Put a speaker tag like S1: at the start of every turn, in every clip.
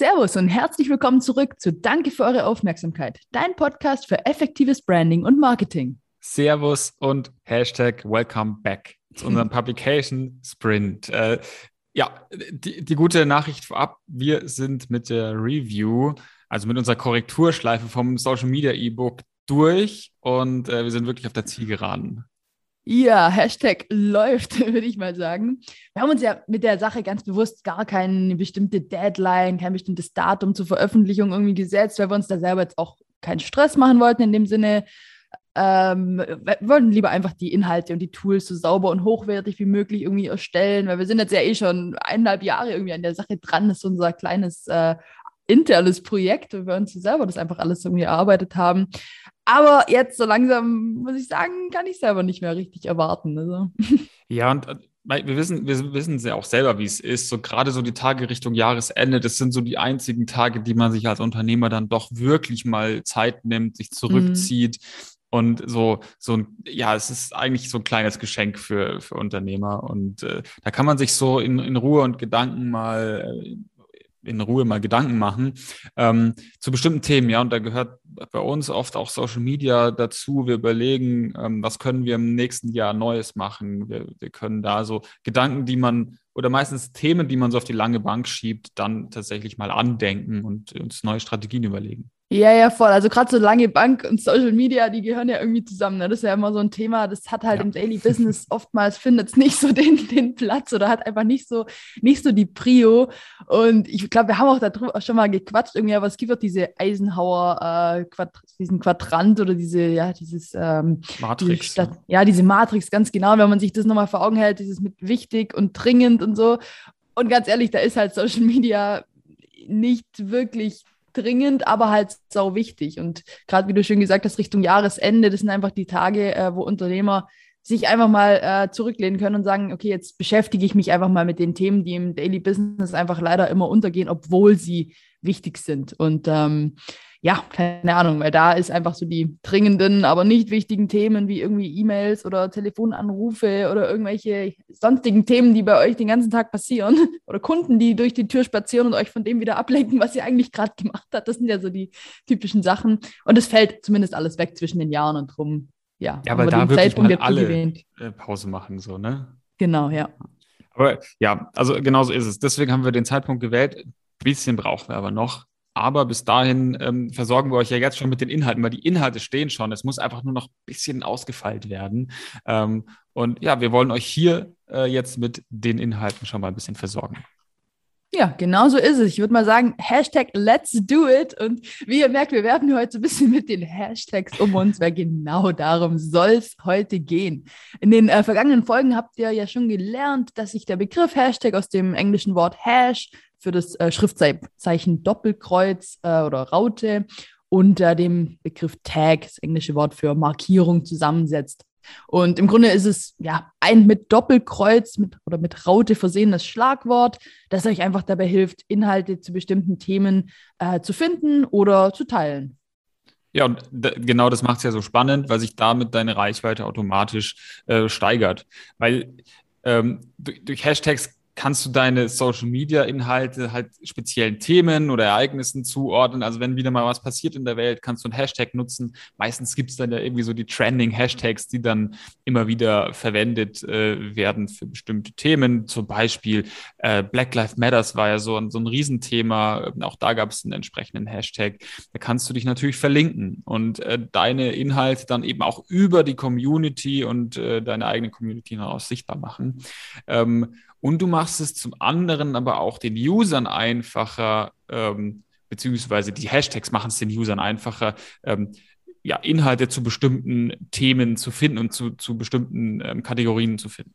S1: Servus und herzlich willkommen zurück zu Danke für eure Aufmerksamkeit, dein Podcast für effektives Branding und Marketing.
S2: Servus und Hashtag Welcome Back zu unserem Publication Sprint. Äh, ja, die, die gute Nachricht vorab, wir sind mit der Review, also mit unserer Korrekturschleife vom Social Media E-Book durch und äh, wir sind wirklich auf der Zielgeraden.
S1: Ja, Hashtag läuft, würde ich mal sagen. Wir haben uns ja mit der Sache ganz bewusst gar keine bestimmte Deadline, kein bestimmtes Datum zur Veröffentlichung irgendwie gesetzt, weil wir uns da selber jetzt auch keinen Stress machen wollten in dem Sinne. Ähm, wir wollten lieber einfach die Inhalte und die Tools so sauber und hochwertig wie möglich irgendwie erstellen, weil wir sind jetzt ja eh schon eineinhalb Jahre irgendwie an der Sache dran. Das ist unser kleines äh, internes Projekt, wo wir uns selber das einfach alles irgendwie erarbeitet haben. Aber jetzt so langsam, muss ich sagen, kann ich selber nicht mehr richtig erwarten. Also.
S2: Ja, und äh, wir wissen, wir wissen ja auch selber, wie es ist. So gerade so die Tage Richtung Jahresende, das sind so die einzigen Tage, die man sich als Unternehmer dann doch wirklich mal Zeit nimmt, sich zurückzieht. Mhm. Und so, so ein, ja, es ist eigentlich so ein kleines Geschenk für, für Unternehmer. Und äh, da kann man sich so in, in Ruhe und Gedanken mal äh, in Ruhe mal Gedanken machen ähm, zu bestimmten Themen. Ja, und da gehört bei uns oft auch Social Media dazu. Wir überlegen, ähm, was können wir im nächsten Jahr Neues machen. Wir, wir können da so Gedanken, die man oder meistens Themen, die man so auf die lange Bank schiebt, dann tatsächlich mal andenken und uns neue Strategien überlegen.
S1: Ja, ja, voll. Also gerade so lange Bank und Social Media, die gehören ja irgendwie zusammen. Ne? Das ist ja immer so ein Thema, das hat halt ja. im Daily Business oftmals findet es nicht so den, den Platz oder hat einfach nicht so, nicht so die Prio. Und ich glaube, wir haben auch darüber schon mal gequatscht, irgendwie, aber es gibt auch diese Eisenhower, äh, Quadrat, diesen Quadrant oder diese, ja, dieses ähm,
S2: Matrix.
S1: Diese Stadt, ja, diese Matrix, ganz genau. Wenn man sich das nochmal vor Augen hält, dieses mit wichtig und dringend und so. Und ganz ehrlich, da ist halt Social Media nicht wirklich dringend, aber halt sau wichtig. Und gerade wie du schön gesagt hast, Richtung Jahresende, das sind einfach die Tage, äh, wo Unternehmer sich einfach mal äh, zurücklehnen können und sagen, okay, jetzt beschäftige ich mich einfach mal mit den Themen, die im Daily Business einfach leider immer untergehen, obwohl sie wichtig sind. Und ähm, ja, keine Ahnung, weil da ist einfach so die dringenden, aber nicht wichtigen Themen wie irgendwie E-Mails oder Telefonanrufe oder irgendwelche sonstigen Themen, die bei euch den ganzen Tag passieren oder Kunden, die durch die Tür spazieren und euch von dem wieder ablenken, was ihr eigentlich gerade gemacht habt. Das sind ja so die typischen Sachen. Und es fällt zumindest alles weg zwischen den Jahren und drum, ja.
S2: Ja, weil da wirklich mal alle erwähnt. Äh, Pause machen, so, ne?
S1: Genau, ja.
S2: Aber ja, also genauso ist es. Deswegen haben wir den Zeitpunkt gewählt. Bisschen brauchen wir aber noch. Aber bis dahin ähm, versorgen wir euch ja jetzt schon mit den Inhalten, weil die Inhalte stehen schon. Es muss einfach nur noch ein bisschen ausgefeilt werden. Ähm, und ja, wir wollen euch hier äh, jetzt mit den Inhalten schon mal ein bisschen versorgen.
S1: Ja, genau so ist es. Ich würde mal sagen, Hashtag Let's Do It. Und wie ihr merkt, wir werfen heute so ein bisschen mit den Hashtags um uns, weil genau darum soll es heute gehen. In den äh, vergangenen Folgen habt ihr ja schon gelernt, dass sich der Begriff Hashtag aus dem englischen Wort Hash für das äh, Schriftzeichen Doppelkreuz äh, oder Raute unter dem Begriff Tag, das englische Wort für Markierung, zusammensetzt. Und im Grunde ist es ja ein mit Doppelkreuz mit, oder mit Raute versehenes Schlagwort, das euch einfach dabei hilft, Inhalte zu bestimmten Themen äh, zu finden oder zu teilen.
S2: Ja, und genau das macht es ja so spannend, weil sich damit deine Reichweite automatisch äh, steigert. Weil ähm, durch, durch Hashtags kannst du deine Social Media Inhalte halt speziellen Themen oder Ereignissen zuordnen. Also wenn wieder mal was passiert in der Welt, kannst du einen Hashtag nutzen. Meistens gibt es dann ja irgendwie so die Trending Hashtags, die dann immer wieder verwendet äh, werden für bestimmte Themen. Zum Beispiel äh, Black Lives Matters war ja so ein, so ein Riesenthema. Auch da gab es einen entsprechenden Hashtag. Da kannst du dich natürlich verlinken und äh, deine Inhalte dann eben auch über die Community und äh, deine eigene Community hinaus sichtbar machen. Ähm, und du machst es zum anderen aber auch den Usern einfacher, ähm, beziehungsweise die Hashtags machen es den Usern einfacher, ähm, ja, Inhalte zu bestimmten Themen zu finden und zu, zu bestimmten ähm, Kategorien zu finden.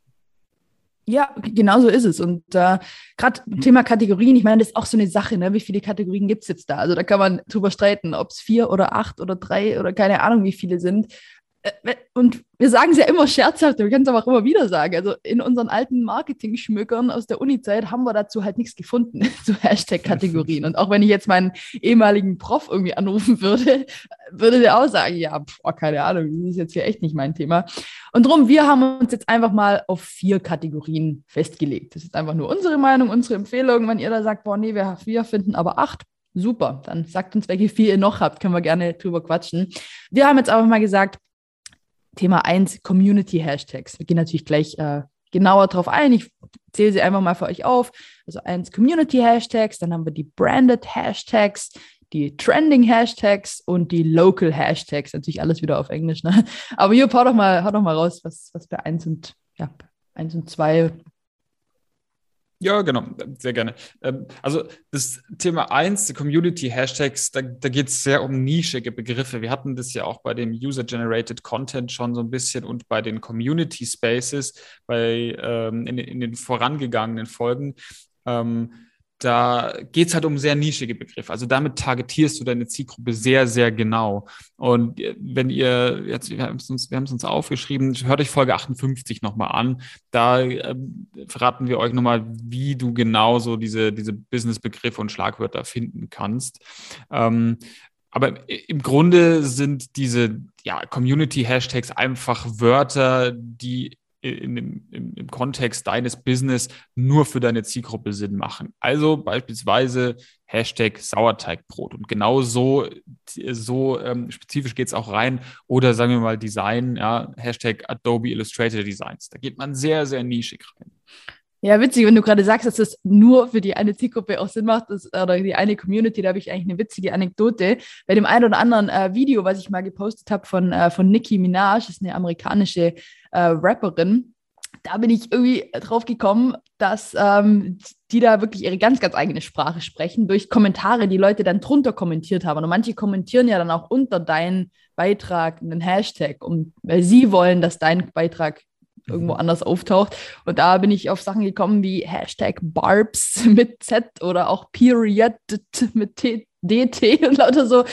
S1: Ja, genau so ist es. Und äh, gerade Thema Kategorien, ich meine, das ist auch so eine Sache, ne? wie viele Kategorien gibt es jetzt da? Also da kann man drüber streiten, ob es vier oder acht oder drei oder keine Ahnung, wie viele sind und wir sagen es ja immer scherzhaft, wir können es aber auch immer wieder sagen. Also in unseren alten Marketing-Schmückern aus der Uni-Zeit haben wir dazu halt nichts gefunden, zu Hashtag-Kategorien. Und auch wenn ich jetzt meinen ehemaligen Prof irgendwie anrufen würde, würde der auch sagen, ja, boah, keine Ahnung, das ist jetzt hier echt nicht mein Thema. Und darum, wir haben uns jetzt einfach mal auf vier Kategorien festgelegt. Das ist einfach nur unsere Meinung, unsere Empfehlung. Wenn ihr da sagt, boah, nee, wir, wir finden aber acht, super, dann sagt uns, welche vier ihr noch habt, können wir gerne drüber quatschen. Wir haben jetzt einfach mal gesagt, Thema 1, Community-Hashtags. Wir gehen natürlich gleich äh, genauer drauf ein. Ich zähle sie einfach mal für euch auf. Also eins Community-Hashtags, dann haben wir die Branded Hashtags, die Trending Hashtags und die Local Hashtags. Natürlich alles wieder auf Englisch, ne? Aber hier, hau doch mal, hau doch mal raus, was, was bei 1 und ja, 1 und 2
S2: ja, genau, sehr gerne. Ähm, also das Thema 1, die Community-Hashtags, da, da geht es sehr um nischige Begriffe. Wir hatten das ja auch bei dem User-Generated Content schon so ein bisschen und bei den Community Spaces, bei, ähm, in, in, den vorangegangenen Folgen. Ähm, da geht es halt um sehr nischige Begriffe. Also damit targetierst du deine Zielgruppe sehr, sehr genau. Und wenn ihr, jetzt, wir haben es uns, wir haben es uns aufgeschrieben, hört euch Folge 58 nochmal an. Da äh, verraten wir euch nochmal, wie du genau so diese, diese Business-Begriffe und Schlagwörter finden kannst. Ähm, aber im Grunde sind diese ja, Community-Hashtags einfach Wörter, die in dem, im, im, Kontext deines Business nur für deine Zielgruppe Sinn machen. Also beispielsweise Hashtag Sauerteigbrot. Und genau so, so ähm, spezifisch geht es auch rein. Oder sagen wir mal Design, ja, Hashtag Adobe Illustrator Designs. Da geht man sehr, sehr nischig rein.
S1: Ja, witzig, wenn du gerade sagst, dass das nur für die eine Zielgruppe auch Sinn macht, das, oder die eine Community, da habe ich eigentlich eine witzige Anekdote. Bei dem einen oder anderen äh, Video, was ich mal gepostet habe von, äh, von Nicki Minaj, ist eine amerikanische äh, Rapperin, da bin ich irgendwie drauf gekommen, dass ähm, die da wirklich ihre ganz, ganz eigene Sprache sprechen, durch Kommentare, die Leute dann drunter kommentiert haben. Und manche kommentieren ja dann auch unter deinen Beitrag einen Hashtag, um, weil sie wollen, dass dein Beitrag irgendwo mhm. anders auftaucht. Und da bin ich auf Sachen gekommen wie Hashtag Barbs mit Z oder auch Period mit T DT und lauter so,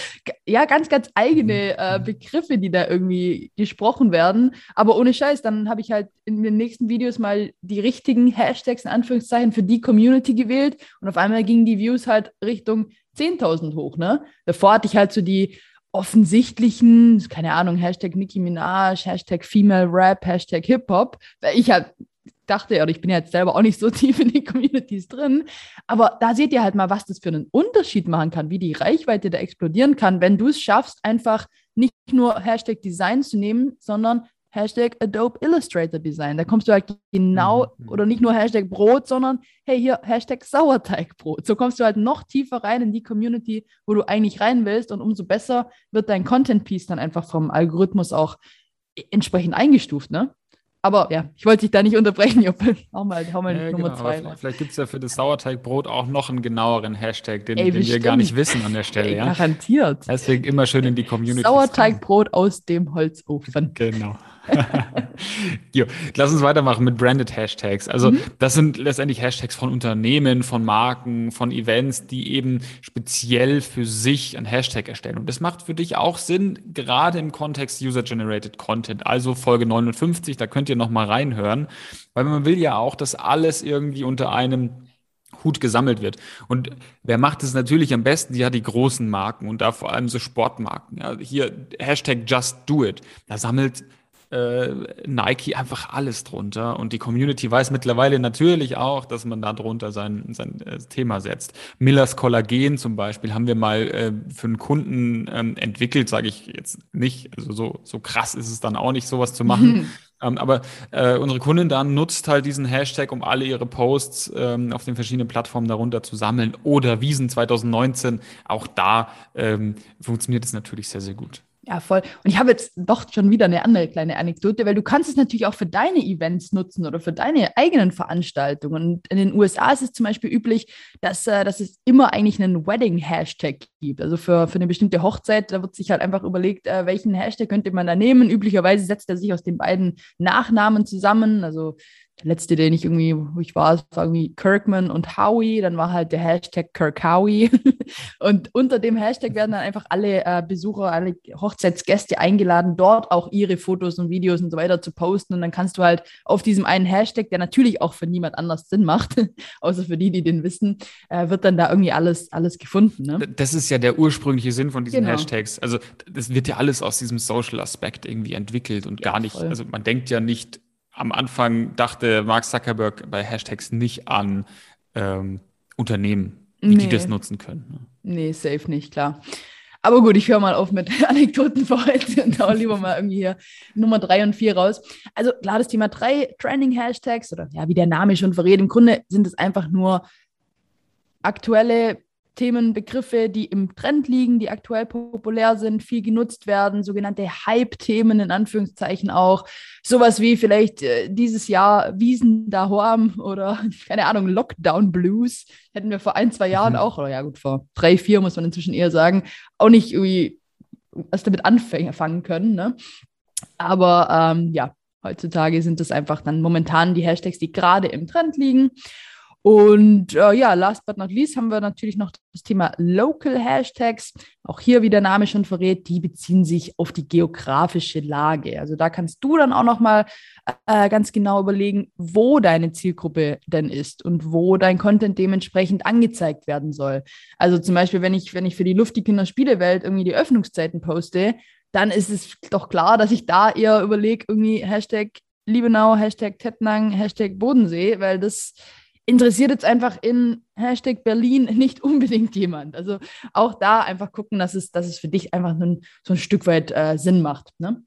S1: ja, ganz, ganz eigene äh, mhm. Begriffe, die da irgendwie gesprochen werden. Aber ohne Scheiß, dann habe ich halt in den nächsten Videos mal die richtigen Hashtags in Anführungszeichen für die Community gewählt und auf einmal gingen die Views halt Richtung 10.000 hoch, ne? Davor hatte ich halt so die offensichtlichen, keine Ahnung, Hashtag Nicki Minaj, Hashtag Female Rap, Hashtag Hip Hop, weil ich halt dachte, oder ich bin ja jetzt selber auch nicht so tief in die Communities drin, aber da seht ihr halt mal, was das für einen Unterschied machen kann, wie die Reichweite da explodieren kann, wenn du es schaffst, einfach nicht nur Hashtag Design zu nehmen, sondern Hashtag Adobe Illustrator Design. Da kommst du halt genau, mhm. oder nicht nur Hashtag Brot, sondern hey, hier Hashtag Sauerteigbrot. So kommst du halt noch tiefer rein in die Community, wo du eigentlich rein willst und umso besser wird dein Content-Piece dann einfach vom Algorithmus auch entsprechend eingestuft, ne? Aber ja, ich wollte dich da nicht unterbrechen, Juppel. Hau mal, hau mal ja, Nummer genau, zwei.
S2: Vielleicht, vielleicht gibt es ja für das Sauerteigbrot auch noch einen genaueren Hashtag, den, Ey, den wir gar nicht wissen an der Stelle. Ey,
S1: ja? Garantiert.
S2: Deswegen immer schön in die Community.
S1: Sauerteigbrot aus dem Holzofen.
S2: Genau. jo, lass uns weitermachen mit Branded Hashtags. Also mhm. das sind letztendlich Hashtags von Unternehmen, von Marken, von Events, die eben speziell für sich ein Hashtag erstellen. Und das macht für dich auch Sinn, gerade im Kontext User-Generated Content. Also Folge 59, da könnt ihr nochmal reinhören, weil man will ja auch, dass alles irgendwie unter einem Hut gesammelt wird. Und wer macht es natürlich am besten? Die hat die großen Marken und da vor allem so Sportmarken. Ja, hier Hashtag Just Do It. Da sammelt äh, Nike einfach alles drunter. Und die Community weiß mittlerweile natürlich auch, dass man da drunter sein, sein äh, Thema setzt. Millers Kollagen zum Beispiel haben wir mal äh, für einen Kunden ähm, entwickelt, sage ich jetzt nicht. Also so, so krass ist es dann auch nicht, sowas zu machen. Mhm. Ähm, aber äh, unsere Kundin dann nutzt halt diesen Hashtag, um alle ihre Posts ähm, auf den verschiedenen Plattformen darunter zu sammeln. Oder Wiesen 2019, auch da ähm, funktioniert es natürlich sehr, sehr gut.
S1: Ja, voll. Und ich habe jetzt doch schon wieder eine andere kleine Anekdote, weil du kannst es natürlich auch für deine Events nutzen oder für deine eigenen Veranstaltungen. Und in den USA ist es zum Beispiel üblich, dass, äh, dass es immer eigentlich einen Wedding-Hashtag gibt. Also für, für eine bestimmte Hochzeit, da wird sich halt einfach überlegt, äh, welchen Hashtag könnte man da nehmen. Üblicherweise setzt er sich aus den beiden Nachnamen zusammen. Also der letzte, den ich irgendwie, wo ich war, war irgendwie Kirkman und Howie. Dann war halt der Hashtag Kirkhowie. und unter dem Hashtag werden dann einfach alle äh, Besucher, alle Hochzeitsgäste eingeladen, dort auch ihre Fotos und Videos und so weiter zu posten. Und dann kannst du halt auf diesem einen Hashtag, der natürlich auch für niemand anders Sinn macht, außer für die, die den wissen, äh, wird dann da irgendwie alles, alles gefunden. Ne?
S2: Das ist ja der ursprüngliche Sinn von diesen genau. Hashtags. Also das wird ja alles aus diesem Social-Aspekt irgendwie entwickelt und ja, gar nicht, voll. also man denkt ja nicht am Anfang dachte Mark Zuckerberg bei Hashtags nicht an ähm, Unternehmen, wie nee. die das nutzen können. Ne?
S1: Nee, safe nicht, klar. Aber gut, ich höre mal auf mit Anekdoten für heute und hau lieber mal irgendwie hier Nummer drei und vier raus. Also klar, das Thema drei Trending-Hashtags oder ja, wie der Name schon verrät, im Grunde sind es einfach nur aktuelle Themen, Begriffe, die im Trend liegen, die aktuell populär sind, viel genutzt werden, sogenannte Hype-Themen in Anführungszeichen auch. Sowas wie vielleicht äh, dieses Jahr Wiesen da Horm oder keine Ahnung, Lockdown Blues. Hätten wir vor ein, zwei Jahren mhm. auch, oder ja gut, vor drei, vier muss man inzwischen eher sagen, auch nicht irgendwie was damit anfangen können. Ne? Aber ähm, ja, heutzutage sind das einfach dann momentan die Hashtags, die gerade im Trend liegen. Und äh, ja, last but not least haben wir natürlich noch das Thema Local Hashtags. Auch hier, wie der Name schon verrät, die beziehen sich auf die geografische Lage. Also da kannst du dann auch noch mal äh, ganz genau überlegen, wo deine Zielgruppe denn ist und wo dein Content dementsprechend angezeigt werden soll. Also zum Beispiel, wenn ich, wenn ich für die Luft Kinder Spielewelt irgendwie die Öffnungszeiten poste, dann ist es doch klar, dass ich da eher überlege, irgendwie Hashtag Liebenau, Hashtag Tettnang, Hashtag Bodensee, weil das interessiert jetzt einfach in Hashtag Berlin nicht unbedingt jemand. Also auch da einfach gucken, dass es, dass es für dich einfach so ein, so ein Stück weit äh, Sinn macht. Ne?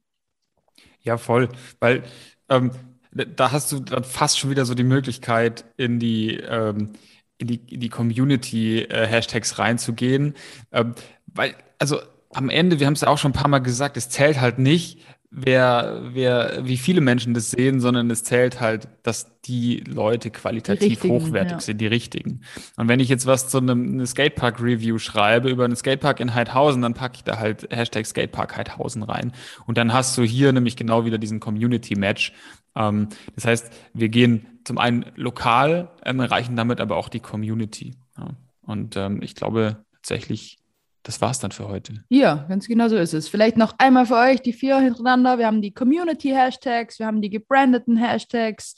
S2: Ja, voll. Weil ähm, da hast du dann fast schon wieder so die Möglichkeit, in die, ähm, in die, in die Community-Hashtags äh, reinzugehen. Ähm, weil, also am Ende, wir haben es ja auch schon ein paar Mal gesagt, es zählt halt nicht, wer, wer, wie viele Menschen das sehen, sondern es zählt halt, dass die Leute qualitativ die hochwertig ja. sind, die richtigen. Und wenn ich jetzt was zu einem eine Skatepark-Review schreibe über einen Skatepark in Heidhausen, dann packe ich da halt Hashtag Skatepark Heidhausen rein. Und dann hast du hier nämlich genau wieder diesen Community-Match. Ähm, das heißt, wir gehen zum einen lokal, ähm, erreichen damit aber auch die Community. Ja. Und ähm, ich glaube tatsächlich, das war's dann für heute.
S1: Ja, ganz genau so ist es. Vielleicht noch einmal für euch die vier hintereinander. Wir haben die Community-Hashtags, wir haben die gebrandeten Hashtags,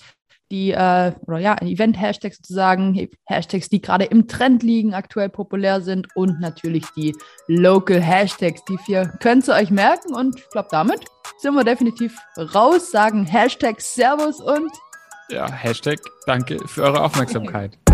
S1: die, äh, oder ja, Event-Hashtags sozusagen, Hashtags, die gerade im Trend liegen, aktuell populär sind und natürlich die Local-Hashtags. Die vier könnt ihr euch merken und ich glaube, damit sind wir definitiv raus, sagen Hashtag Servus und
S2: ja, Hashtag Danke für eure Aufmerksamkeit.